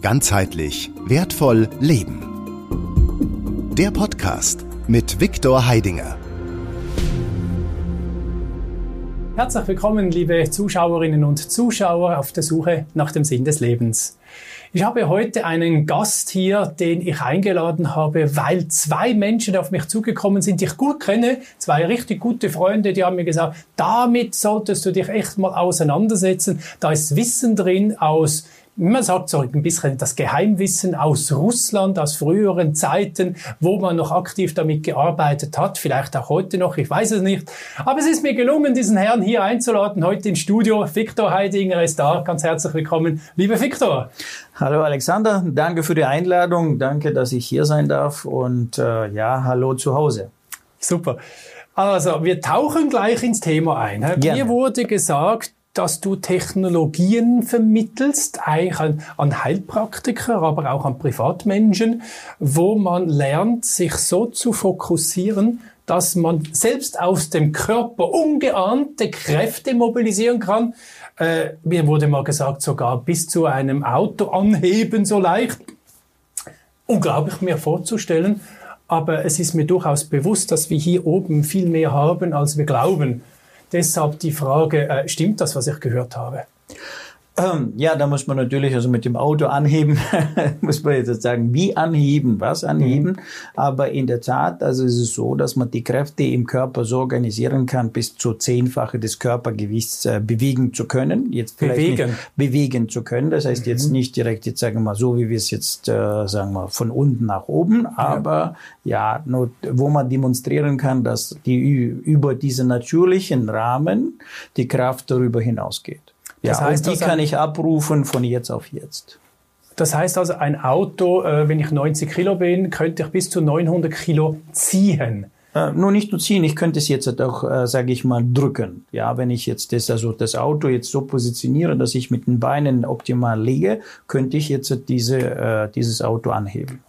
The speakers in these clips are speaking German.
Ganzheitlich wertvoll leben. Der Podcast mit Viktor Heidinger. Herzlich willkommen, liebe Zuschauerinnen und Zuschauer auf der Suche nach dem Sinn des Lebens. Ich habe heute einen Gast hier, den ich eingeladen habe, weil zwei Menschen auf mich zugekommen sind, die ich gut kenne, zwei richtig gute Freunde, die haben mir gesagt, damit solltest du dich echt mal auseinandersetzen. Da ist Wissen drin aus man sagt so ein bisschen das Geheimwissen aus Russland, aus früheren Zeiten, wo man noch aktiv damit gearbeitet hat, vielleicht auch heute noch, ich weiß es nicht. Aber es ist mir gelungen, diesen Herrn hier einzuladen, heute ins Studio. Viktor Heidinger ist da, ganz herzlich willkommen. Lieber Viktor. Hallo Alexander, danke für die Einladung, danke, dass ich hier sein darf und äh, ja, hallo zu Hause. Super. Also, wir tauchen gleich ins Thema ein. Gerne. Mir wurde gesagt, dass du Technologien vermittelst, eigentlich an, an Heilpraktiker, aber auch an Privatmenschen, wo man lernt, sich so zu fokussieren, dass man selbst aus dem Körper ungeahnte Kräfte mobilisieren kann. Äh, mir wurde mal gesagt, sogar bis zu einem Auto anheben so leicht. Unglaublich mir vorzustellen. Aber es ist mir durchaus bewusst, dass wir hier oben viel mehr haben, als wir glauben. Deshalb die Frage, äh, stimmt das, was ich gehört habe? Ja, da muss man natürlich also mit dem Auto anheben, muss man jetzt sagen, wie anheben, was anheben. Mhm. Aber in der Tat, also ist es so, dass man die Kräfte im Körper so organisieren kann, bis zu zehnfache des Körpergewichts äh, bewegen zu können. Jetzt vielleicht bewegen. Nicht bewegen zu können. Das heißt mhm. jetzt nicht direkt, jetzt sagen wir mal so, wie wir es jetzt äh, sagen wir von unten nach oben, aber ja, nur, wo man demonstrieren kann, dass die über diese natürlichen Rahmen die Kraft darüber hinausgeht. Das ja, heißt, und die kann ich abrufen von jetzt auf jetzt. Das heißt also, ein Auto, äh, wenn ich 90 Kilo bin, könnte ich bis zu 900 Kilo ziehen. Äh, nur nicht nur ziehen, ich könnte es jetzt auch, äh, sage ich mal, drücken. Ja, wenn ich jetzt das, also das Auto jetzt so positioniere, dass ich mit den Beinen optimal liege, könnte ich jetzt diese, äh, dieses Auto anheben.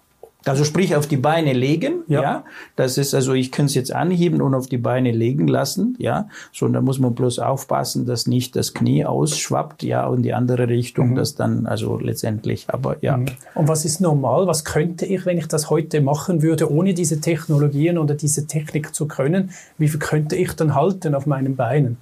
Also sprich auf die Beine legen, ja. ja. Das ist also, ich kann es jetzt anheben und auf die Beine legen lassen, ja. So, und da muss man bloß aufpassen, dass nicht das Knie ausschwappt, ja, und die andere Richtung, mhm. das dann also letztendlich, aber ja. Mhm. Und was ist normal? Was könnte ich, wenn ich das heute machen würde, ohne diese Technologien oder diese Technik zu können? Wie viel könnte ich dann halten auf meinen Beinen?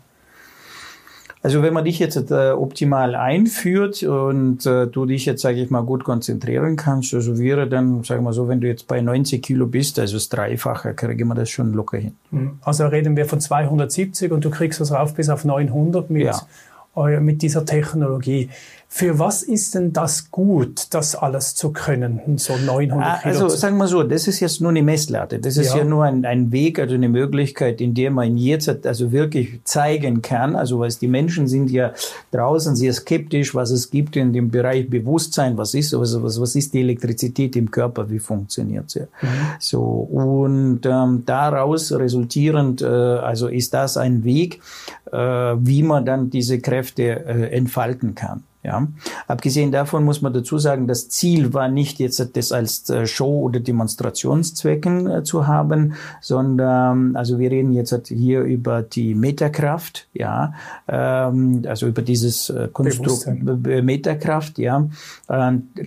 Also wenn man dich jetzt äh, optimal einführt und äh, du dich jetzt, sage ich mal, gut konzentrieren kannst, also wäre dann, sagen wir so, wenn du jetzt bei 90 Kilo bist, also das Dreifache, kriegen wir das schon locker hin. Mhm. Also reden wir von 270 und du kriegst das rauf bis auf 900 mit, ja. mit dieser Technologie. Für was ist denn das gut, das alles zu können, so 900 ah, Kilo? Also sagen wir so, das ist jetzt nur eine Messlatte. Das ist ja, ja nur ein, ein, Weg, also eine Möglichkeit, in der man jetzt also wirklich zeigen kann, also was die Menschen sind ja draußen sehr skeptisch, was es gibt in dem Bereich Bewusstsein, was ist, was, was, was ist die Elektrizität im Körper, wie funktioniert sie. Mhm. So und ähm, daraus resultierend, äh, also ist das ein Weg, äh, wie man dann diese Kräfte äh, entfalten kann. Ja. Abgesehen davon muss man dazu sagen, das Ziel war nicht jetzt das als äh, Show- oder Demonstrationszwecken äh, zu haben, sondern also wir reden jetzt hier über die Metakraft, ja, ähm, also über dieses äh, Konstrukt Metakraft, ja,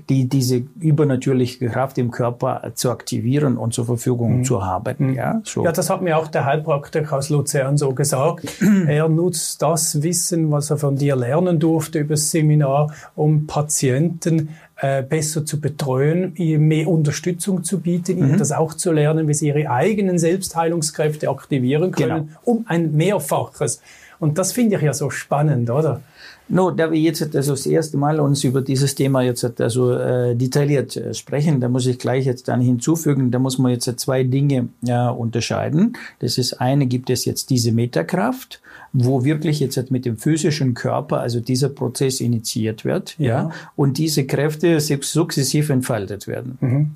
die diese übernatürliche Kraft im Körper zu aktivieren und zur Verfügung mhm. zu haben. Mhm. Ja, so. ja, das hat mir auch der Heilpraktiker aus Luzern so gesagt. er nutzt das Wissen, was er von dir lernen durfte über das Seminar Um Patienten äh, besser zu betreuen, ihnen mehr Unterstützung zu bieten, ihnen mhm. das auch zu lernen, wie sie ihre eigenen Selbstheilungskräfte aktivieren können, genau. um ein Mehrfaches. Und das finde ich ja so spannend, oder? No, da wir jetzt also das erste Mal uns über dieses Thema jetzt also äh, detailliert äh, sprechen, da muss ich gleich jetzt dann hinzufügen, da muss man jetzt zwei Dinge äh, unterscheiden. Das ist eine, gibt es jetzt diese Metakraft, wo wirklich jetzt mit dem physischen Körper, also dieser Prozess initiiert wird, ja, ja und diese Kräfte sukzessiv entfaltet werden. Mhm.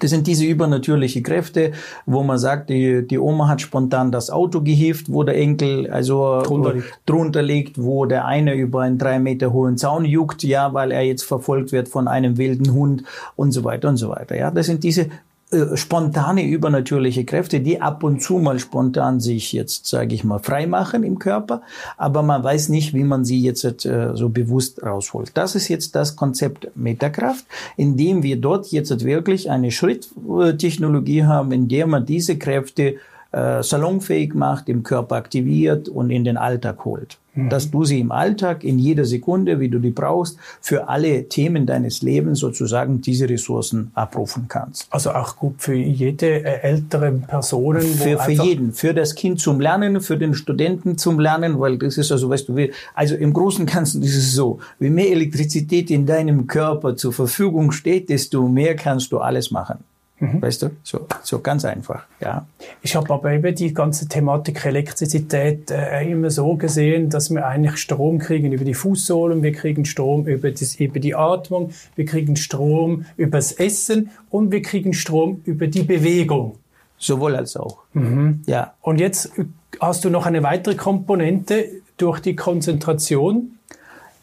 Das sind diese übernatürliche Kräfte, wo man sagt, die, die Oma hat spontan das Auto gehievt, wo der Enkel also drunter liegt. drunter liegt, wo der eine über einen drei Meter hohen Zaun juckt, ja, weil er jetzt verfolgt wird von einem wilden Hund und so weiter und so weiter. Ja, das sind diese äh, spontane übernatürliche Kräfte, die ab und zu mal spontan sich jetzt, sage ich mal, freimachen im Körper, aber man weiß nicht, wie man sie jetzt äh, so bewusst rausholt. Das ist jetzt das Konzept Metakraft, in dem wir dort jetzt wirklich eine Schritttechnologie haben, in der man diese Kräfte äh, salonfähig macht, im Körper aktiviert und in den Alltag holt. Mhm. Dass du sie im Alltag, in jeder Sekunde, wie du die brauchst, für alle Themen deines Lebens sozusagen diese Ressourcen abrufen kannst. Also auch gut für jede äh, ältere Person. Für, für jeden, für das Kind zum Lernen, für den Studenten zum Lernen, weil das ist also, weißt du, also im Großen und Ganzen ist es so, wie mehr Elektrizität in deinem Körper zur Verfügung steht, desto mehr kannst du alles machen. Mhm. Weißt du, so, so ganz einfach, ja. Ich habe aber eben die ganze Thematik Elektrizität äh, immer so gesehen, dass wir eigentlich Strom kriegen über die Fußsohlen, wir kriegen Strom über, das, über die Atmung, wir kriegen Strom übers Essen und wir kriegen Strom über die Bewegung. Sowohl als auch. Mhm. Ja. Und jetzt hast du noch eine weitere Komponente durch die Konzentration.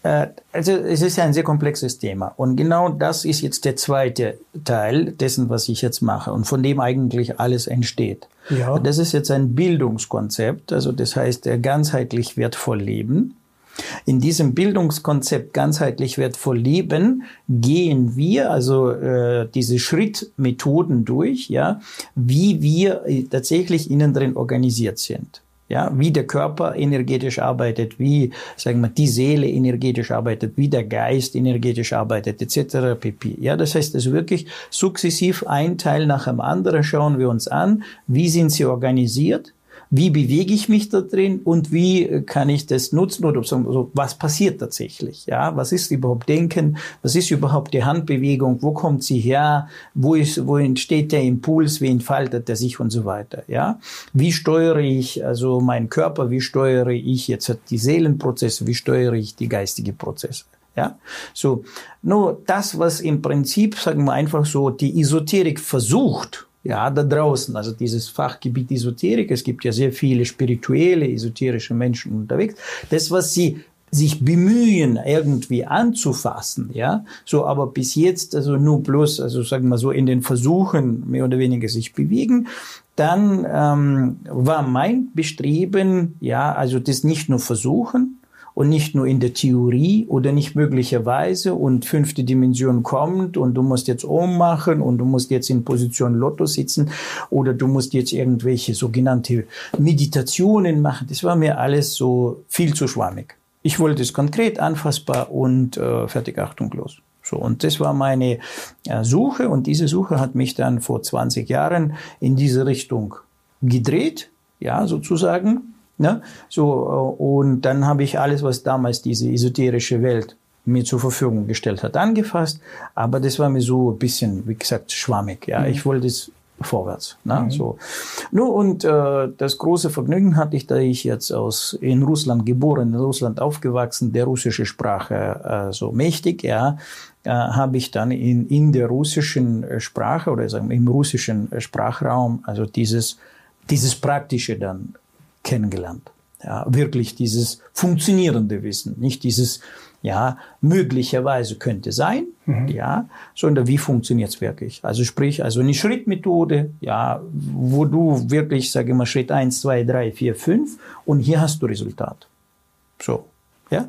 Äh, also es ist ein sehr komplexes Thema und genau das ist jetzt der zweite Teil dessen, was ich jetzt mache und von dem eigentlich alles entsteht. Ja. Das ist jetzt ein Bildungskonzept, also das heißt ganzheitlich wertvoll leben. In diesem Bildungskonzept ganzheitlich wertvoll leben gehen wir also äh, diese Schrittmethoden durch, ja, wie wir äh, tatsächlich innen drin organisiert sind ja, wie der Körper energetisch arbeitet, wie, sagen wir, die Seele energetisch arbeitet, wie der Geist energetisch arbeitet, etc. pp. Ja, das heißt, also wirklich sukzessiv ein Teil nach dem anderen schauen wir uns an, wie sind sie organisiert, wie bewege ich mich da drin und wie äh, kann ich das nutzen oder so, was passiert tatsächlich? Ja, was ist überhaupt Denken? Was ist überhaupt die Handbewegung? Wo kommt sie her? Wo ist, wo entsteht der Impuls? Wie entfaltet er sich und so weiter? Ja, wie steuere ich also meinen Körper? Wie steuere ich jetzt die Seelenprozesse? Wie steuere ich die geistige Prozesse? Ja, so. Nur das, was im Prinzip, sagen wir einfach so, die Esoterik versucht, ja, da draußen, also dieses Fachgebiet Esoterik, es gibt ja sehr viele spirituelle, esoterische Menschen unterwegs. Das, was sie sich bemühen, irgendwie anzufassen, ja, so, aber bis jetzt, also nur bloß, also sagen wir so, in den Versuchen mehr oder weniger sich bewegen, dann ähm, war mein Bestreben, ja, also das nicht nur versuchen, und nicht nur in der Theorie oder nicht möglicherweise und fünfte Dimension kommt und du musst jetzt ummachen und du musst jetzt in Position Lotto sitzen oder du musst jetzt irgendwelche sogenannte Meditationen machen. Das war mir alles so viel zu schwammig. Ich wollte es konkret, anfassbar und äh, fertig achtunglos. So, und das war meine äh, Suche und diese Suche hat mich dann vor 20 Jahren in diese Richtung gedreht, ja, sozusagen. Ne? So, äh, und dann habe ich alles, was damals diese esoterische Welt mir zur Verfügung gestellt hat, angefasst. Aber das war mir so ein bisschen, wie gesagt, schwammig. Ja, mhm. ich wollte es vorwärts. Ne? Mhm. So. Nur und äh, das große Vergnügen hatte ich, da ich jetzt aus in Russland geboren, in Russland aufgewachsen, der russische Sprache äh, so mächtig, ja, äh, habe ich dann in in der russischen Sprache oder sagen wir, im russischen Sprachraum also dieses dieses praktische dann kennengelernt. Ja, wirklich dieses funktionierende Wissen, nicht dieses, ja, möglicherweise könnte sein, mhm. ja, sondern wie funktioniert es wirklich? Also sprich, also eine Schrittmethode, ja, wo du wirklich, sage ich mal, Schritt eins, zwei, drei, vier, fünf und hier hast du Resultat. So, ja.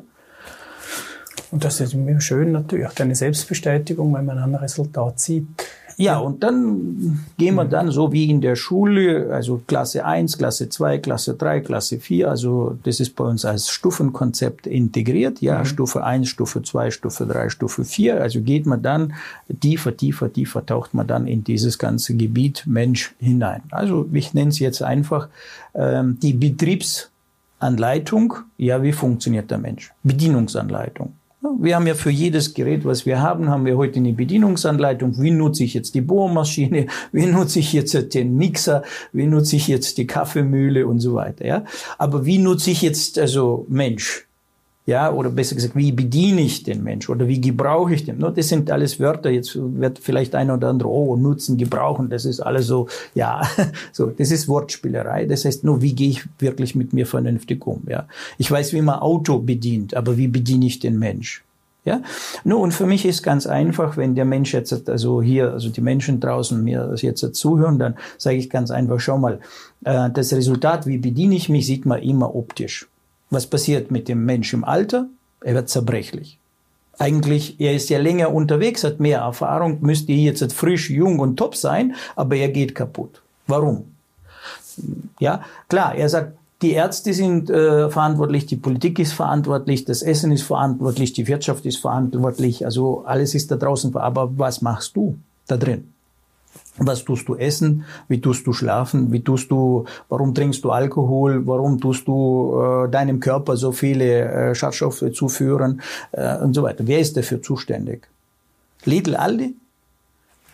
Und das ist schön natürlich, deine Selbstbestätigung, wenn man ein Resultat sieht. Ja, und dann gehen wir dann so wie in der Schule, also Klasse 1, Klasse 2, Klasse 3, Klasse 4, also das ist bei uns als Stufenkonzept integriert, ja, mhm. Stufe 1, Stufe 2, Stufe 3, Stufe 4, also geht man dann tiefer, tiefer, tiefer, taucht man dann in dieses ganze Gebiet Mensch hinein. Also ich nenne es jetzt einfach ähm, die Betriebsanleitung, ja, wie funktioniert der Mensch? Bedienungsanleitung. Wir haben ja für jedes Gerät, was wir haben, haben wir heute eine Bedienungsanleitung. Wie nutze ich jetzt die Bohrmaschine? Wie nutze ich jetzt den Mixer? Wie nutze ich jetzt die Kaffeemühle und so weiter, ja? Aber wie nutze ich jetzt, also Mensch? Ja, oder besser gesagt, wie bediene ich den Mensch oder wie gebrauche ich den? Das sind alles Wörter. Jetzt wird vielleicht ein oder andere, oh, nutzen, gebrauchen, das ist alles so, ja, so, das ist Wortspielerei. Das heißt, nur wie gehe ich wirklich mit mir vernünftig um, ja? Ich weiß, wie man Auto bedient, aber wie bediene ich den Mensch? Ja, nur und für mich ist ganz einfach, wenn der Mensch jetzt, also hier, also die Menschen draußen mir jetzt zuhören, dann sage ich ganz einfach, schau mal, äh, das Resultat, wie bediene ich mich, sieht man immer optisch. Was passiert mit dem Mensch im Alter? Er wird zerbrechlich. Eigentlich, er ist ja länger unterwegs, hat mehr Erfahrung, müsste jetzt frisch, jung und top sein, aber er geht kaputt. Warum? Ja, klar, er sagt, die Ärzte sind äh, verantwortlich, die Politik ist verantwortlich, das Essen ist verantwortlich, die Wirtschaft ist verantwortlich, also alles ist da draußen. Aber was machst du da drin? Was tust du essen? Wie tust du schlafen? Wie tust du, warum trinkst du Alkohol? Warum tust du äh, deinem Körper so viele äh, Schadstoffe zuführen? Äh, und so weiter. Wer ist dafür zuständig? Lidl, Aldi?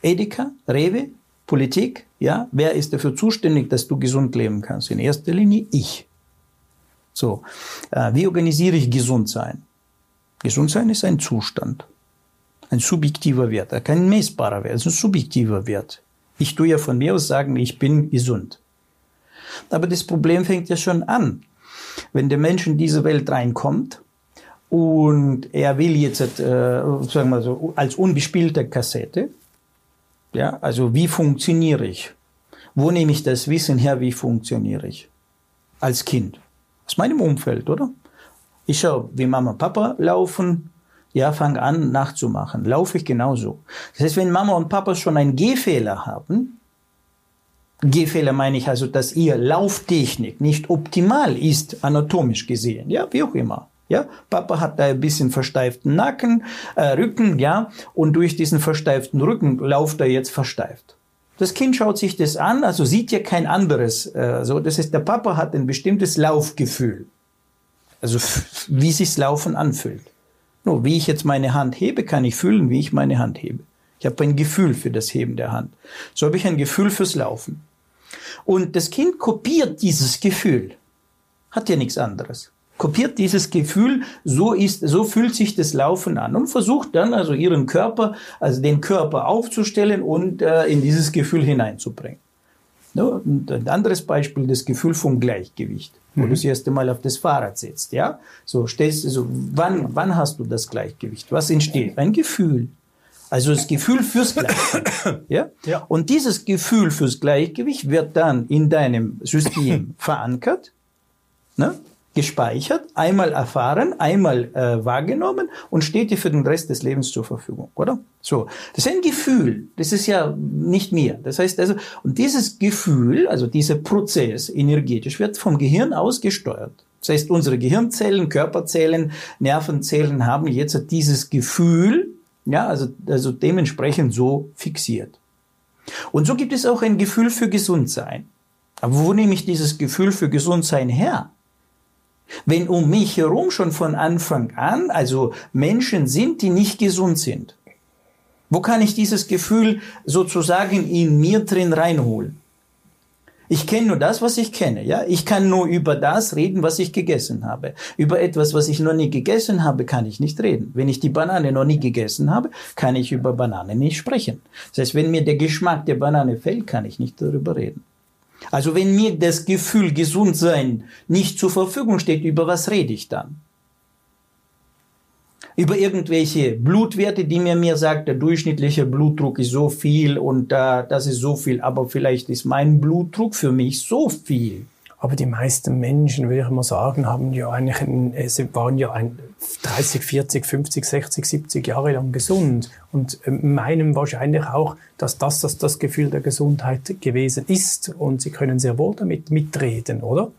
Edeka? Rewe? Politik, ja, wer ist dafür zuständig, dass du gesund leben kannst? In erster Linie ich. So, äh, wie organisiere ich gesund sein? Gesund sein ist ein Zustand, ein subjektiver Wert, kein messbarer Wert, es ist ein subjektiver Wert. Ich tue ja von mir aus sagen, ich bin gesund. Aber das Problem fängt ja schon an. Wenn der Mensch in diese Welt reinkommt und er will jetzt, äh, sagen wir so, als unbespielte Kassette, ja, also wie funktioniere ich? Wo nehme ich das Wissen her, wie funktioniere ich? Als Kind. Aus meinem Umfeld, oder? Ich schaue, wie Mama und Papa laufen, ja, fange an nachzumachen. Laufe ich genauso. Das heißt, wenn Mama und Papa schon einen Gehfehler haben, Gehfehler meine ich also, dass ihr Lauftechnik nicht optimal ist, anatomisch gesehen, ja, wie auch immer. Ja, Papa hat da ein bisschen versteiften Nacken, äh, Rücken, ja, und durch diesen versteiften Rücken lauft er jetzt versteift. Das Kind schaut sich das an, also sieht ja kein anderes. Äh, so, das heißt, der Papa hat ein bestimmtes Laufgefühl, also wie sich's Laufen anfühlt. Nur wie ich jetzt meine Hand hebe, kann ich fühlen, wie ich meine Hand hebe. Ich habe ein Gefühl für das Heben der Hand. So habe ich ein Gefühl fürs Laufen. Und das Kind kopiert dieses Gefühl. Hat ja nichts anderes kopiert dieses Gefühl, so ist, so fühlt sich das Laufen an und versucht dann also ihren Körper, also den Körper aufzustellen und äh, in dieses Gefühl hineinzubringen. No, ein anderes Beispiel, das Gefühl vom Gleichgewicht, wo mhm. du das erste Mal auf das Fahrrad sitzt, ja? So stellst also wann, wann hast du das Gleichgewicht? Was entsteht? Ein Gefühl. Also das Gefühl fürs Gleichgewicht. Ja? ja? Und dieses Gefühl fürs Gleichgewicht wird dann in deinem System verankert. Ne? Gespeichert, einmal erfahren, einmal äh, wahrgenommen und steht dir für den Rest des Lebens zur Verfügung, oder? So, das ist ein Gefühl, das ist ja nicht mir. Das heißt also, und dieses Gefühl, also dieser Prozess energetisch wird vom Gehirn aus gesteuert. Das heißt, unsere Gehirnzellen, Körperzellen, Nervenzellen haben jetzt dieses Gefühl, ja, also, also dementsprechend so fixiert. Und so gibt es auch ein Gefühl für Gesundsein. Aber wo nehme ich dieses Gefühl für Gesundsein her? Wenn um mich herum schon von Anfang an, also Menschen sind, die nicht gesund sind, wo kann ich dieses Gefühl sozusagen in mir drin reinholen? Ich kenne nur das, was ich kenne, ja. Ich kann nur über das reden, was ich gegessen habe. Über etwas, was ich noch nie gegessen habe, kann ich nicht reden. Wenn ich die Banane noch nie gegessen habe, kann ich über Banane nicht sprechen. Das heißt, wenn mir der Geschmack der Banane fällt, kann ich nicht darüber reden. Also wenn mir das Gefühl gesund sein nicht zur Verfügung steht, über was rede ich dann? Über irgendwelche Blutwerte, die mir mir sagt, der durchschnittliche Blutdruck ist so viel und äh, das ist so viel, aber vielleicht ist mein Blutdruck für mich so viel. Aber die meisten Menschen, würde ich mal sagen, haben ja eigentlich, ein, waren ja ein 30, 40, 50, 60, 70 Jahre lang gesund und ähm, meinen wahrscheinlich auch, dass das, das das Gefühl der Gesundheit gewesen ist und sie können sehr wohl damit mitreden, oder?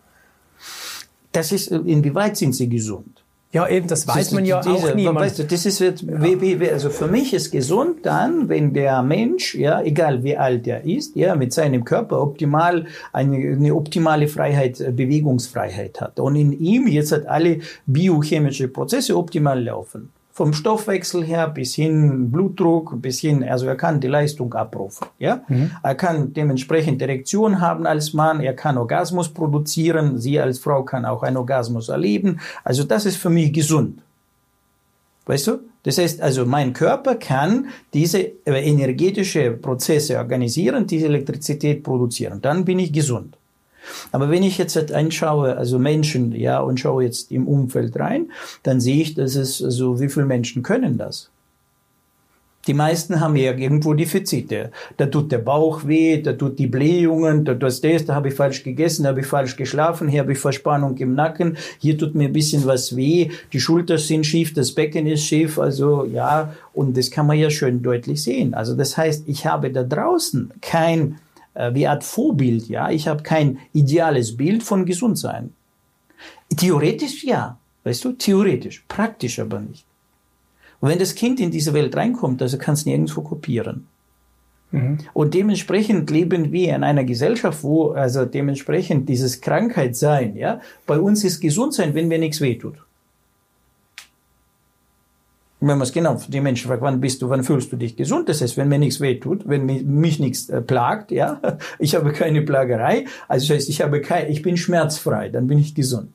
Das ist, inwieweit sind sie gesund? Ja, eben, das weiß das man ja diese, auch nie. Weißt du, das ist jetzt, ja. also für mich ist gesund dann, wenn der Mensch, ja, egal wie alt er ist, ja, mit seinem Körper optimal eine, eine optimale Freiheit, äh, Bewegungsfreiheit hat und in ihm jetzt hat alle biochemische Prozesse optimal laufen vom Stoffwechsel her bis hin Blutdruck, bis hin, also er kann die Leistung abrufen. Ja? Mhm. Er kann dementsprechend Erektion haben als Mann, er kann Orgasmus produzieren, sie als Frau kann auch einen Orgasmus erleben. Also das ist für mich gesund. Weißt du? Das heißt also, mein Körper kann diese energetische Prozesse organisieren, diese Elektrizität produzieren. Dann bin ich gesund. Aber wenn ich jetzt einschaue, also Menschen, ja, und schaue jetzt im Umfeld rein, dann sehe ich, dass es, also wie viele Menschen können das? Die meisten haben ja irgendwo Defizite. Da tut der Bauch weh, da tut die Blähungen, da tut das, da habe ich falsch gegessen, da habe ich falsch geschlafen, hier habe ich Verspannung im Nacken, hier tut mir ein bisschen was weh, die Schultern sind schief, das Becken ist schief, also ja, und das kann man ja schön deutlich sehen. Also das heißt, ich habe da draußen kein äh, wie Art Vorbild, ja. Ich habe kein ideales Bild von Gesundsein. Theoretisch ja, weißt du, theoretisch, praktisch aber nicht. Und wenn das Kind in diese Welt reinkommt, also kann es nirgendwo kopieren. Mhm. Und dementsprechend leben wir in einer Gesellschaft, wo also dementsprechend dieses Krankheit sein, ja, bei uns ist gesund sein, wenn mir nichts wehtut man es genau, die Menschen fragt, wann bist du, wann fühlst du dich gesund? Das heißt, wenn mir nichts wehtut, wenn mich, mich nichts äh, plagt, ja, ich habe keine Plagerei, also das heißt, ich habe kein, ich bin schmerzfrei, dann bin ich gesund.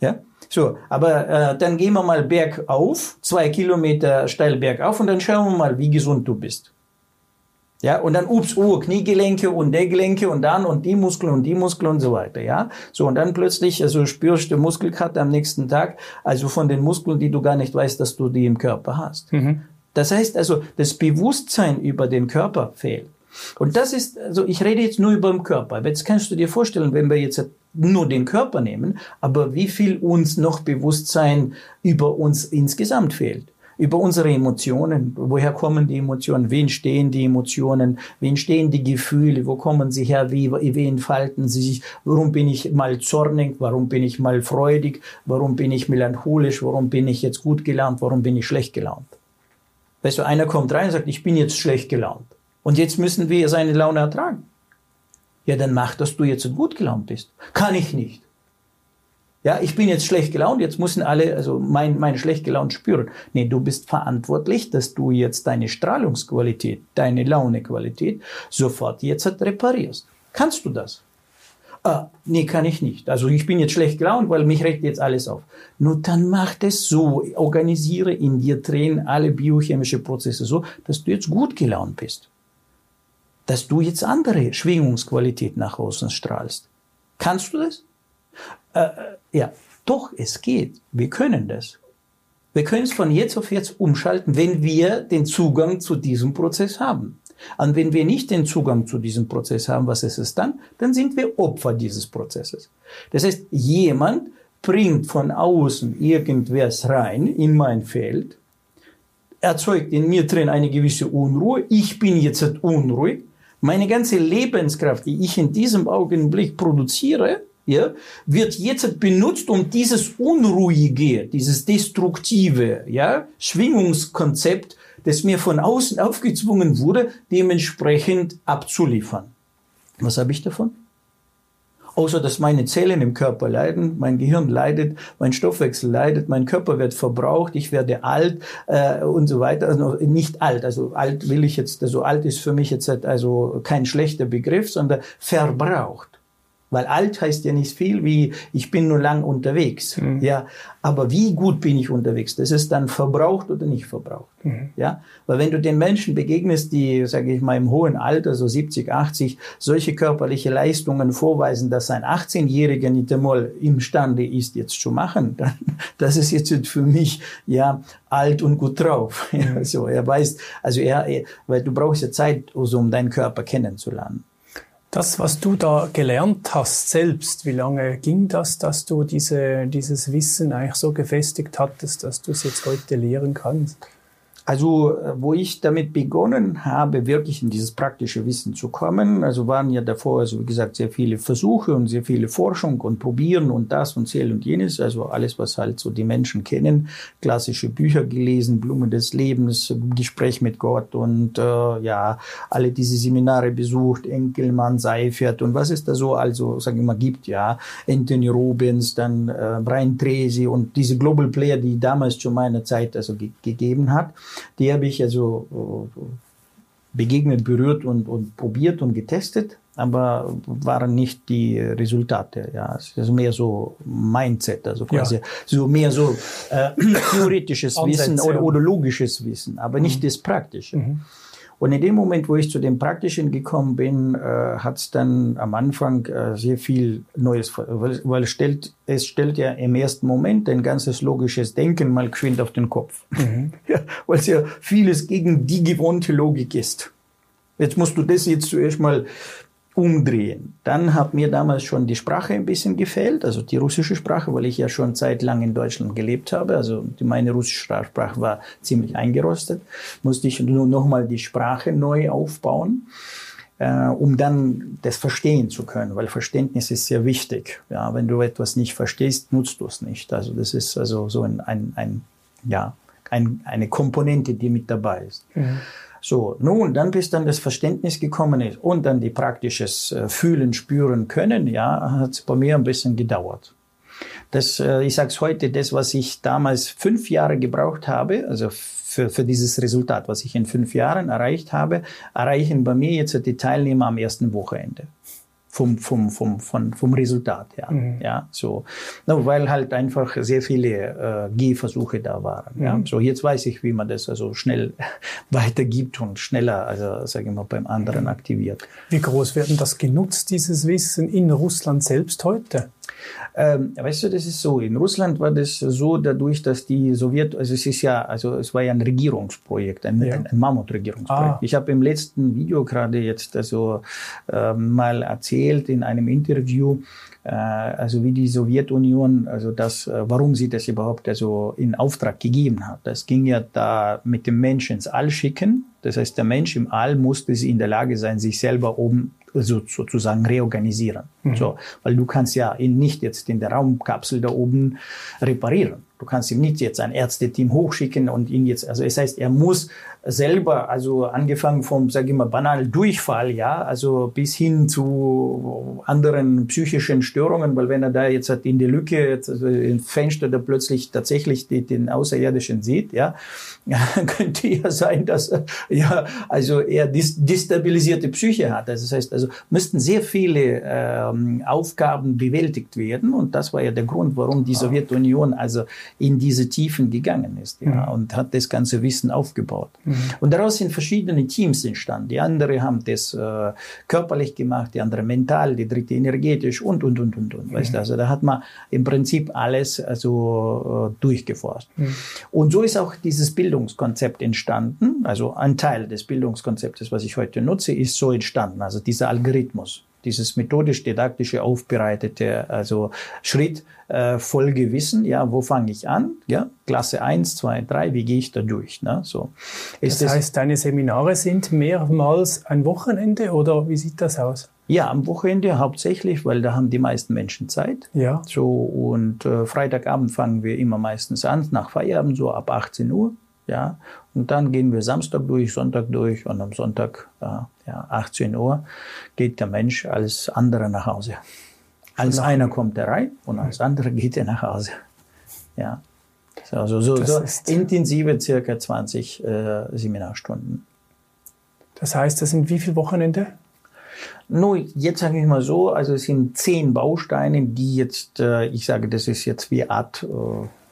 Ja, so, aber äh, dann gehen wir mal bergauf, zwei Kilometer steil bergauf und dann schauen wir mal, wie gesund du bist. Ja, und dann, ups, oh, Kniegelenke und der Gelenke und dann und die Muskeln und die Muskeln und so weiter, ja. So, und dann plötzlich, also spürst du Muskelkater am nächsten Tag, also von den Muskeln, die du gar nicht weißt, dass du die im Körper hast. Mhm. Das heißt also, das Bewusstsein über den Körper fehlt. Und das ist, also ich rede jetzt nur über den Körper. Aber jetzt kannst du dir vorstellen, wenn wir jetzt nur den Körper nehmen, aber wie viel uns noch Bewusstsein über uns insgesamt fehlt über unsere Emotionen. Woher kommen die Emotionen? Wen stehen die Emotionen? Wen stehen die Gefühle? Wo kommen sie her? Wie, wie entfalten sie sich? Warum bin ich mal zornig? Warum bin ich mal freudig? Warum bin ich melancholisch? Warum bin ich jetzt gut gelaunt? Warum bin ich schlecht gelaunt? Weißt du, einer kommt rein und sagt, ich bin jetzt schlecht gelaunt. Und jetzt müssen wir seine Laune ertragen. Ja, dann mach, dass du jetzt gut gelaunt bist. Kann ich nicht. Ja, ich bin jetzt schlecht gelaunt, jetzt müssen alle, also mein, mein schlecht gelaunt spüren. Nee, du bist verantwortlich, dass du jetzt deine Strahlungsqualität, deine Launequalität sofort jetzt reparierst. Kannst du das? Ah, nee, kann ich nicht. Also ich bin jetzt schlecht gelaunt, weil mich regt jetzt alles auf. Nur dann mach das so, organisiere in dir, drehen alle biochemische Prozesse so, dass du jetzt gut gelaunt bist. Dass du jetzt andere Schwingungsqualität nach außen strahlst. Kannst du das? Äh, äh, ja, doch, es geht. Wir können das. Wir können es von jetzt auf jetzt umschalten, wenn wir den Zugang zu diesem Prozess haben. Und wenn wir nicht den Zugang zu diesem Prozess haben, was ist es dann? Dann sind wir Opfer dieses Prozesses. Das heißt, jemand bringt von außen irgendwas rein in mein Feld, erzeugt in mir drin eine gewisse Unruhe, ich bin jetzt unruhig, meine ganze Lebenskraft, die ich in diesem Augenblick produziere, ja, wird jetzt benutzt, um dieses unruhige, dieses destruktive, ja, Schwingungskonzept, das mir von außen aufgezwungen wurde, dementsprechend abzuliefern. Was habe ich davon? Außer dass meine Zellen im Körper leiden, mein Gehirn leidet, mein Stoffwechsel leidet, mein Körper wird verbraucht, ich werde alt äh, und so weiter. Also nicht alt, also alt will ich jetzt, also alt ist für mich jetzt also kein schlechter Begriff, sondern verbraucht. Weil alt heißt ja nicht viel wie ich bin nur lang unterwegs. Mhm. Ja, aber wie gut bin ich unterwegs? Das ist dann verbraucht oder nicht verbraucht. Mhm. Ja, weil wenn du den Menschen begegnest, die, sage ich mal, im hohen Alter, so 70, 80, solche körperliche Leistungen vorweisen, dass ein 18-Jähriger nicht einmal imstande ist, jetzt zu machen, dann, das ist jetzt für mich, ja, alt und gut drauf. Ja, mhm. so, er weiß, also er, weil du brauchst ja Zeit, also, um deinen Körper kennenzulernen. Das, was du da gelernt hast selbst, wie lange ging das, dass du diese, dieses Wissen eigentlich so gefestigt hattest, dass du es jetzt heute lehren kannst? Also, äh, wo ich damit begonnen habe, wirklich in dieses praktische Wissen zu kommen, also waren ja davor, also wie gesagt, sehr viele Versuche und sehr viele Forschung und Probieren und das und Zähl und jenes, also alles, was halt so die Menschen kennen, klassische Bücher gelesen, Blumen des Lebens, Gespräch mit Gott und äh, ja, alle diese Seminare besucht, Enkelmann, Seifert und was es da so also, sagen wir mal, gibt, ja, Anthony Robbins, dann äh, Brian Tracy und diese Global Player, die damals zu meiner Zeit also ge gegeben hat. Die habe ich also begegnet, berührt und, und probiert und getestet, aber waren nicht die Resultate. Ja, es ist mehr so Mindset, also quasi ja. so mehr so äh, theoretisches Wissen oder, oder, logisches Wissen, aber nicht mhm. das Praktische. Mhm. Und in dem Moment, wo ich zu dem Praktischen gekommen bin, äh, hat es dann am Anfang äh, sehr viel Neues, weil, weil stellt, es stellt ja im ersten Moment ein ganzes logisches Denken mal geschwind auf den Kopf. Mhm. Ja, weil es ja vieles gegen die gewohnte Logik ist. Jetzt musst du das jetzt zuerst mal umdrehen. Dann hat mir damals schon die Sprache ein bisschen gefehlt, also die russische Sprache, weil ich ja schon seit lang in Deutschland gelebt habe. Also meine russische Sprache war ziemlich eingerostet. Musste ich nur nochmal die Sprache neu aufbauen, äh, um dann das verstehen zu können, weil Verständnis ist sehr wichtig. Ja, wenn du etwas nicht verstehst, nutzt du es nicht. Also das ist also so ein, ein, ein ja, ein, eine Komponente, die mit dabei ist. Mhm. So, nun, dann bis dann das Verständnis gekommen ist und dann die praktisches äh, Fühlen, Spüren können, ja, hat es bei mir ein bisschen gedauert. Das, äh, ich sage es heute, das, was ich damals fünf Jahre gebraucht habe, also für, für dieses Resultat, was ich in fünf Jahren erreicht habe, erreichen bei mir jetzt die Teilnehmer am ersten Wochenende vom, vom, vom, vom, vom Resultat her. Mhm. Ja, so. No, weil halt einfach sehr viele äh, Gehversuche da waren. Mhm. Ja. So, jetzt weiß ich, wie man das also schnell weitergibt und schneller, also sage ich mal, beim anderen aktiviert. Wie groß werden das genutzt, dieses Wissen in Russland selbst heute? Ähm, weißt du, das ist so. In Russland war das so, dadurch, dass die Sowjet, also es ist ja, also es war ja ein Regierungsprojekt, ein, ja. ein Mammutregierungsprojekt. Ah. Ich habe im letzten Video gerade jetzt also äh, mal erzählt in einem Interview, äh, also wie die Sowjetunion, also das, äh, warum sie das überhaupt also in Auftrag gegeben hat. Das ging ja da mit dem Menschen ins All schicken. Das heißt, der Mensch im All musste in der Lage sein, sich selber oben also sozusagen reorganisieren. Mhm. So, weil du kannst ja ihn nicht jetzt in der Raumkapsel da oben reparieren. Du kannst ihm nicht jetzt ein Ärzteteam hochschicken und ihn jetzt, also es heißt, er muss selber, also angefangen vom, sage ich mal, banalen Durchfall, ja, also bis hin zu anderen psychischen Störungen, weil wenn er da jetzt halt in die Lücke, also im Fenster da plötzlich tatsächlich die, den Außerirdischen sieht, ja, könnte ja sein, dass ja, also er destabilisierte Psyche hat. Also das heißt, also müssten sehr viele ähm, Aufgaben bewältigt werden und das war ja der Grund, warum die Sowjetunion also in diese Tiefen gegangen ist, ja, mhm. und hat das ganze Wissen aufgebaut. Mhm. Und daraus sind verschiedene Teams entstanden. Die andere haben das äh, körperlich gemacht, die andere mental, die dritte energetisch und, und, und, und, und. Weißt du? Also da hat man im Prinzip alles also äh, durchgeforscht. Mhm. Und so ist auch dieses Bildungskonzept entstanden. Also ein Teil des Bildungskonzeptes, was ich heute nutze, ist so entstanden. Also dieser Algorithmus dieses methodisch-didaktische aufbereitete, also Schritt, äh, Folgewissen, ja, wo fange ich an, ja, Klasse 1, 2, 3, wie gehe ich da durch, ne, so. Ist das heißt, deine Seminare sind mehrmals ein Wochenende oder wie sieht das aus? Ja, am Wochenende hauptsächlich, weil da haben die meisten Menschen Zeit. Ja. So, und äh, Freitagabend fangen wir immer meistens an, nach Feierabend, so ab 18 Uhr. Ja, und dann gehen wir Samstag durch, Sonntag durch und am Sonntag, ja, ja 18 Uhr, geht der Mensch als anderer nach Hause. Als einer kommt er rein und als anderer geht er nach Hause. Ja. Also so, so intensive circa 20 äh, Seminarstunden. Das heißt, das sind wie viele Wochenende? Nur jetzt sage ich mal so, also es sind zehn Bausteine, die jetzt, äh, ich sage, das ist jetzt wie Art, äh,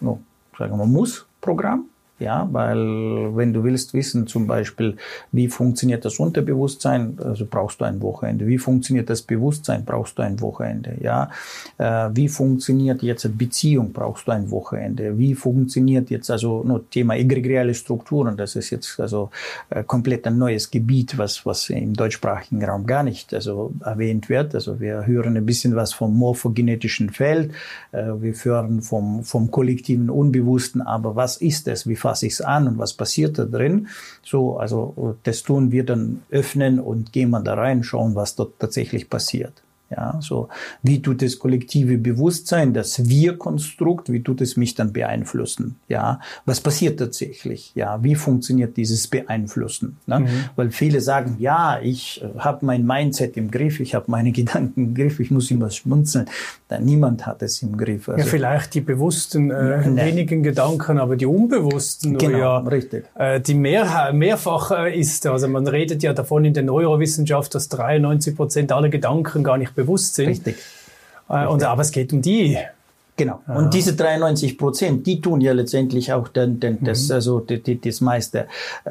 no, sagen wir mal, Muss-Programm. Ja, weil wenn du willst wissen, zum Beispiel, wie funktioniert das Unterbewusstsein, also brauchst du ein Wochenende. Wie funktioniert das Bewusstsein, brauchst du ein Wochenende. Ja, äh, wie funktioniert jetzt Beziehung, brauchst du ein Wochenende. Wie funktioniert jetzt also no, Thema egregiale Strukturen, das ist jetzt also äh, komplett ein neues Gebiet, was was im deutschsprachigen Raum gar nicht also erwähnt wird. Also wir hören ein bisschen was vom morphogenetischen Feld, äh, wir hören vom vom kollektiven Unbewussten, aber was ist es? Wie fasse ich es an und was passiert da drin. So, also das tun wir dann öffnen und gehen wir da rein, schauen, was dort tatsächlich passiert. Ja, so wie tut das kollektive Bewusstsein, das Wir-Konstrukt, wie tut es mich dann beeinflussen? Ja, was passiert tatsächlich? Ja, wie funktioniert dieses Beeinflussen? Ne? Mhm. Weil viele sagen, ja, ich äh, habe mein Mindset im Griff, ich habe meine Gedanken im Griff, ich muss immer schmunzeln. Da niemand hat es im Griff. Also, ja, vielleicht die bewussten äh, nee. wenigen Gedanken, aber die unbewussten, genau, ja, richtig. Äh, die mehr, mehrfach äh, ist. Also man redet ja davon in der Neurowissenschaft, dass 93 Prozent aller Gedanken gar nicht bewusst sind. Richtig. Äh, und, aber es geht um die Genau. Ja. Und diese 93 Prozent, die tun ja letztendlich auch dann, dann das, mhm. also die, die, das meiste, äh,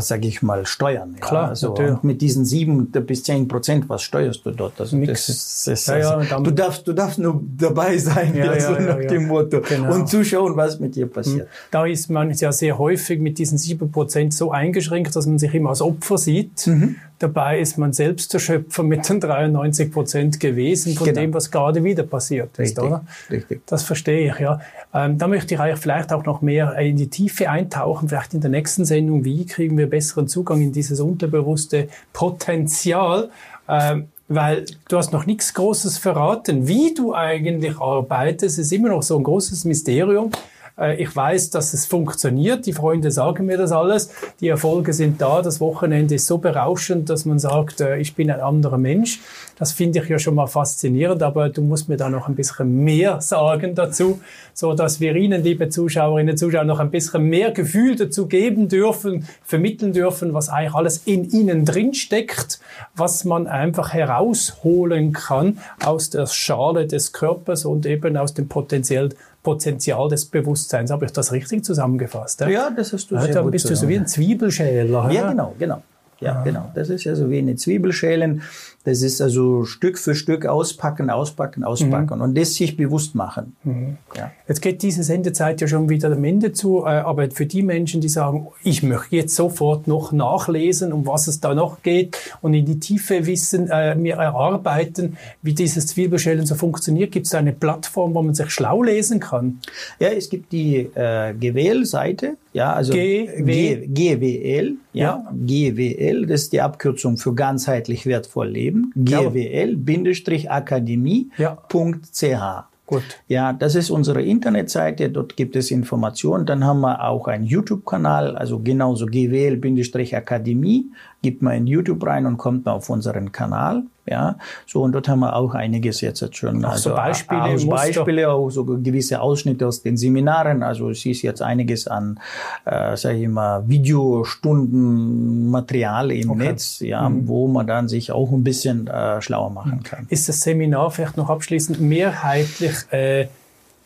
sage ich mal, steuern. Ja? Klar, also mit diesen sieben bis zehn Prozent, was steuerst du dort? Also Nix. Das, das, ja, also, du darfst, du darfst nur dabei sein, ja, ja, nach dem Motto genau. und zuschauen, was mit dir passiert. Mhm. Da ist man ja sehr häufig mit diesen sieben Prozent so eingeschränkt, dass man sich immer als Opfer sieht. Mhm. Dabei ist man selbst der Schöpfer mit den 93 Prozent gewesen von genau. dem, was gerade wieder passiert ist, oder? Richtig. Das verstehe ich, ja. Ähm, da möchte ich eigentlich vielleicht auch noch mehr in die Tiefe eintauchen, vielleicht in der nächsten Sendung. Wie kriegen wir besseren Zugang in dieses unterbewusste Potenzial? Ähm, weil du hast noch nichts Großes verraten. Wie du eigentlich arbeitest, ist immer noch so ein großes Mysterium. Äh, ich weiß, dass es funktioniert. Die Freunde sagen mir das alles. Die Erfolge sind da. Das Wochenende ist so berauschend, dass man sagt, äh, ich bin ein anderer Mensch. Das finde ich ja schon mal faszinierend, aber du musst mir da noch ein bisschen mehr sagen dazu, so dass wir Ihnen, liebe Zuschauerinnen und Zuschauer, noch ein bisschen mehr Gefühl dazu geben dürfen, vermitteln dürfen, was eigentlich alles in Ihnen drin steckt, was man einfach herausholen kann aus der Schale des Körpers und eben aus dem potenziell Potenzial des Bewusstseins. Habe ich das richtig zusammengefasst? Ja, ja das hast du ja, sehr Dann bist du so wie ein Zwiebelschäler. Ja, genau, genau. Ja, genau. Das ist ja so wie eine Zwiebelschälen. Das ist also Stück für Stück auspacken, auspacken, auspacken mhm. und das sich bewusst machen. Mhm. Ja. Jetzt geht diese Sendezeit ja schon wieder am Ende zu, äh, aber für die Menschen, die sagen, ich möchte jetzt sofort noch nachlesen, um was es da noch geht und in die Tiefe wissen, äh, mir erarbeiten, wie dieses Zwiebelschälen so funktioniert, gibt es eine Plattform, wo man sich schlau lesen kann? Ja, es gibt die äh, GWL-Seite, ja, also GW GWL, ja, ja, GWL, das ist die Abkürzung für ganzheitlich wertvoll leben gwl-akademie.ch. Gut. Ja, das ist unsere Internetseite, dort gibt es Informationen. Dann haben wir auch einen YouTube-Kanal, also genauso gwl-akademie gibt man in YouTube rein und kommt man auf unseren Kanal. Ja, so und dort haben wir auch einiges jetzt schon. Ach, also so Beispiele, aus Beispiele, auch so gewisse Ausschnitte aus den Seminaren. Also es ist jetzt einiges an, äh, sage ich mal, Videostunden Material im okay. Netz, ja, mhm. wo man dann sich auch ein bisschen äh, schlauer machen kann. Ist das Seminar vielleicht noch abschließend mehrheitlich äh,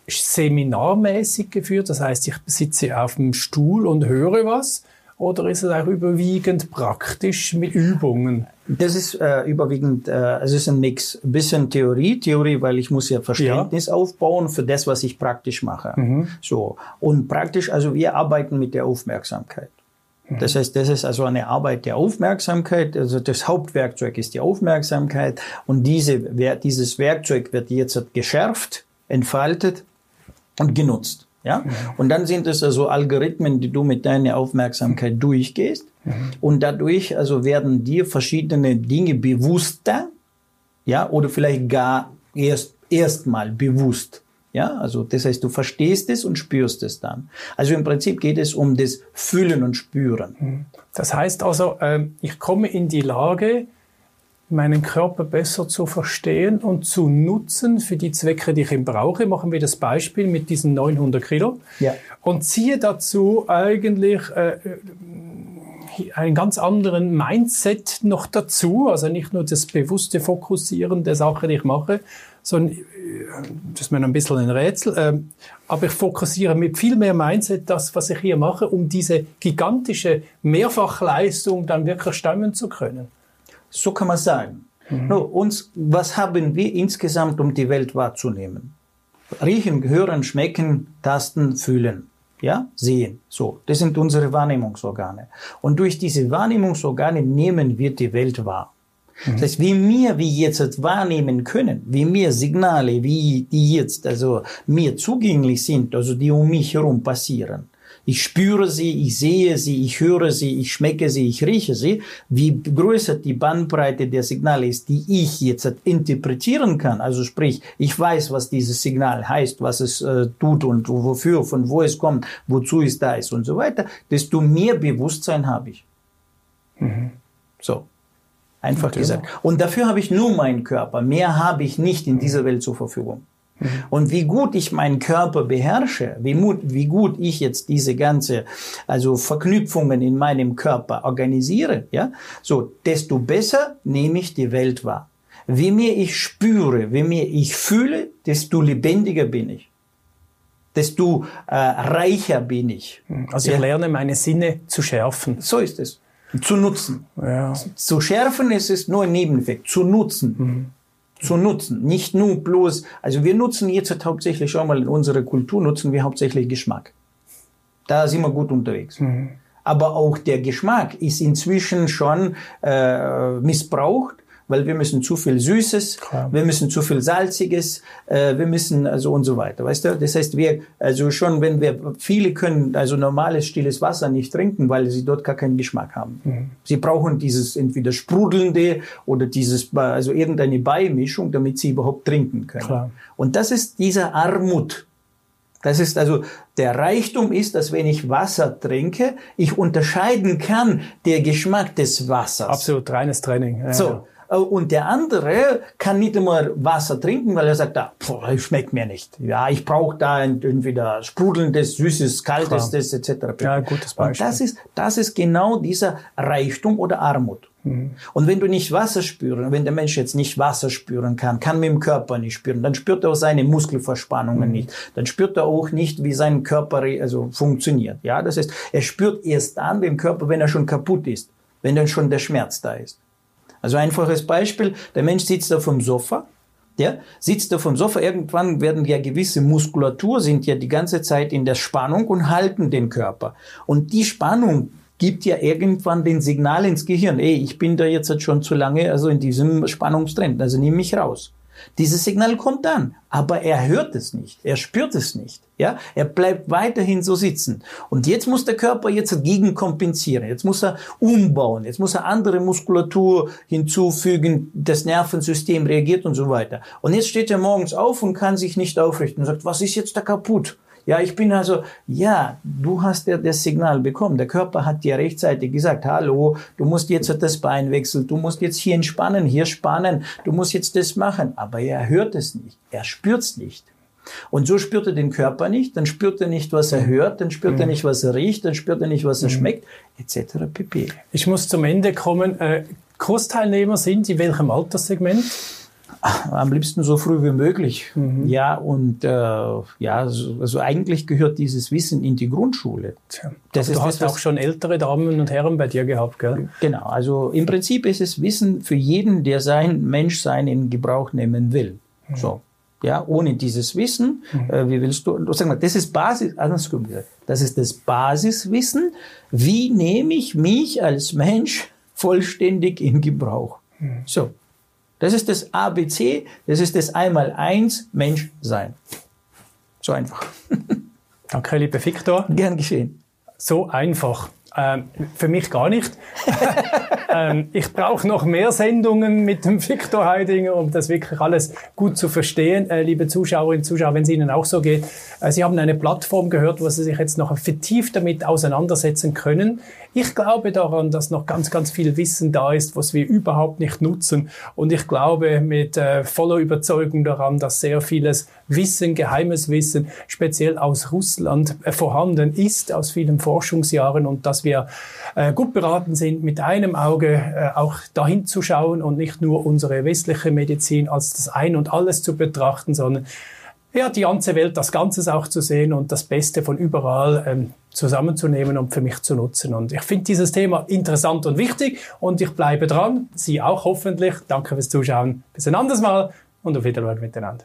seminarmäßig geführt? Das heißt, ich sitze auf dem Stuhl und höre was? Oder ist es auch überwiegend praktisch mit Übungen? Das ist äh, überwiegend, äh, es ist ein Mix. Ein bisschen Theorie, Theorie, weil ich muss ja Verständnis ja. aufbauen für das, was ich praktisch mache. Mhm. So. Und praktisch, also wir arbeiten mit der Aufmerksamkeit. Mhm. Das heißt, das ist also eine Arbeit der Aufmerksamkeit. Also das Hauptwerkzeug ist die Aufmerksamkeit. Und diese, dieses Werkzeug wird jetzt geschärft, entfaltet und genutzt. Ja? Und dann sind es also Algorithmen, die du mit deiner Aufmerksamkeit durchgehst. Und dadurch also werden dir verschiedene Dinge bewusster, ja, oder vielleicht gar erst erstmal bewusst. Ja, also das heißt, du verstehst es und spürst es dann. Also im Prinzip geht es um das Fühlen und Spüren. Das heißt also, ähm, ich komme in die Lage, meinen Körper besser zu verstehen und zu nutzen für die Zwecke, die ich ihn brauche. Machen wir das Beispiel mit diesen 900 Kilo. Ja. Und ziehe dazu eigentlich äh, einen ganz anderen Mindset noch dazu. Also nicht nur das bewusste Fokussieren der Sache, die ich mache, sondern äh, das ist mir ein bisschen ein Rätsel. Äh, aber ich fokussiere mit viel mehr Mindset das, was ich hier mache, um diese gigantische Mehrfachleistung dann wirklich stemmen zu können. So kann man sagen. Mhm. No, uns, was haben wir insgesamt, um die Welt wahrzunehmen? Riechen, hören, schmecken, tasten, fühlen. Ja, sehen. So. Das sind unsere Wahrnehmungsorgane. Und durch diese Wahrnehmungsorgane nehmen wir die Welt wahr. Mhm. Das heißt, wie wir wie jetzt wahrnehmen können, wie wir Signale, wie die jetzt also mir zugänglich sind, also die um mich herum passieren, ich spüre sie, ich sehe sie, ich höre sie, ich schmecke sie, ich rieche sie. Wie größer die Bandbreite der Signale ist, die ich jetzt interpretieren kann, also sprich, ich weiß, was dieses Signal heißt, was es äh, tut und wofür, von wo es kommt, wozu es da ist und so weiter, desto mehr Bewusstsein habe ich. Mhm. So. Einfach Natürlich. gesagt. Und dafür habe ich nur meinen Körper. Mehr habe ich nicht in dieser Welt zur Verfügung. Mhm. Und wie gut ich meinen Körper beherrsche, wie, wie gut ich jetzt diese ganze, also Verknüpfungen in meinem Körper organisiere, ja, so, desto besser nehme ich die Welt wahr. Je mehr ich spüre, je mehr ich fühle, desto lebendiger bin ich. Desto äh, reicher bin ich. Also ich ja. lerne meine Sinne zu schärfen. So ist es. Zu nutzen. Ja. Zu schärfen ist es nur ein Nebeneffekt. Zu nutzen. Mhm zu nutzen. Nicht nur bloß, also wir nutzen jetzt hauptsächlich schon mal in unserer Kultur nutzen wir hauptsächlich Geschmack. Da sind wir gut unterwegs. Mhm. Aber auch der Geschmack ist inzwischen schon äh, missbraucht weil wir müssen zu viel Süßes, Klar. wir müssen zu viel Salziges, äh, wir müssen also und so weiter, weißt du? Das heißt, wir also schon, wenn wir viele können also normales stilles Wasser nicht trinken, weil sie dort gar keinen Geschmack haben. Mhm. Sie brauchen dieses entweder sprudelnde oder dieses also irgendeine Beimischung, damit sie überhaupt trinken können. Klar. Und das ist dieser Armut. Das ist also der Reichtum ist, dass wenn ich Wasser trinke, ich unterscheiden kann der Geschmack des Wassers. Absolut reines Training. Ja, so. Ja. Äh, und der andere kann nicht immer Wasser trinken, weil er sagt, ah, pff, schmeckt mir nicht. Ja, ich brauche da entweder sprudelndes, süßes, kaltes, das, etc. Ja, gutes Beispiel. Und das ist, das ist genau dieser Reichtum oder Armut. Mhm. Und wenn du nicht Wasser spüren, wenn der Mensch jetzt nicht Wasser spüren kann, kann mit dem Körper nicht spüren, dann spürt er auch seine Muskelverspannungen mhm. nicht. Dann spürt er auch nicht, wie sein Körper also funktioniert. Ja, das heißt, er spürt erst dann den Körper, wenn er schon kaputt ist, wenn dann schon der Schmerz da ist. Also einfaches Beispiel, der Mensch sitzt auf dem Sofa, der sitzt auf dem Sofa, irgendwann werden ja gewisse Muskulatur, sind ja die ganze Zeit in der Spannung und halten den Körper. Und die Spannung gibt ja irgendwann den Signal ins Gehirn, ey, ich bin da jetzt schon zu lange, also in diesem Spannungstrend, also nimm mich raus. Dieses Signal kommt dann, aber er hört es nicht, er spürt es nicht. Ja, er bleibt weiterhin so sitzen. Und jetzt muss der Körper jetzt gegenkompensieren. Jetzt muss er umbauen. Jetzt muss er andere Muskulatur hinzufügen. Das Nervensystem reagiert und so weiter. Und jetzt steht er morgens auf und kann sich nicht aufrichten und sagt, was ist jetzt da kaputt? Ja, ich bin also, ja, du hast ja das Signal bekommen. Der Körper hat dir rechtzeitig gesagt, hallo, du musst jetzt das Bein wechseln, du musst jetzt hier entspannen, hier spannen, du musst jetzt das machen. Aber er hört es nicht, er spürt es nicht. Und so spürt er den Körper nicht, dann spürt er nicht, was er hört, dann spürt mhm. er nicht, was er riecht, dann spürt er nicht, was er mhm. schmeckt, etc. pp. Ich muss zum Ende kommen. Äh, Kursteilnehmer sind in welchem Alterssegment? Am liebsten so früh wie möglich. Mhm. Ja, und äh, ja, also, also eigentlich gehört dieses Wissen in die Grundschule. Tja. Das ist du hast das, auch schon ältere Damen und Herren bei dir gehabt, gell? Genau, also im Prinzip ist es Wissen für jeden, der sein Menschsein in Gebrauch nehmen will. Mhm. So. Ja, ohne dieses Wissen, mhm. äh, wie willst du, sag mal, das ist Basis, andersrum gesagt, das ist das Basiswissen. Wie nehme ich mich als Mensch vollständig in Gebrauch? Mhm. So. Das ist das ABC, das ist das Einmal-Eins Menschsein. So einfach. Danke, lieber Victor. Gern geschehen. So einfach. Ähm, für mich gar nicht. ähm, ich brauche noch mehr Sendungen mit dem Victor Heidinger, um das wirklich alles gut zu verstehen. Äh, liebe Zuschauerinnen und Zuschauer, wenn es Ihnen auch so geht, äh, Sie haben eine Plattform gehört, wo Sie sich jetzt noch vertieft damit auseinandersetzen können. Ich glaube daran, dass noch ganz, ganz viel Wissen da ist, was wir überhaupt nicht nutzen. Und ich glaube mit äh, voller Überzeugung daran, dass sehr vieles Wissen, geheimes Wissen, speziell aus Russland äh, vorhanden ist, aus vielen Forschungsjahren und dass wir äh, gut beraten sind, mit einem Auge äh, auch dahin zu schauen und nicht nur unsere westliche Medizin als das Ein und Alles zu betrachten, sondern ja, die ganze Welt, das Ganze auch zu sehen und das Beste von überall ähm, zusammenzunehmen und für mich zu nutzen. Und ich finde dieses Thema interessant und wichtig und ich bleibe dran. Sie auch hoffentlich. Danke fürs Zuschauen. Bis ein anderes Mal und auf Wiedersehen miteinander.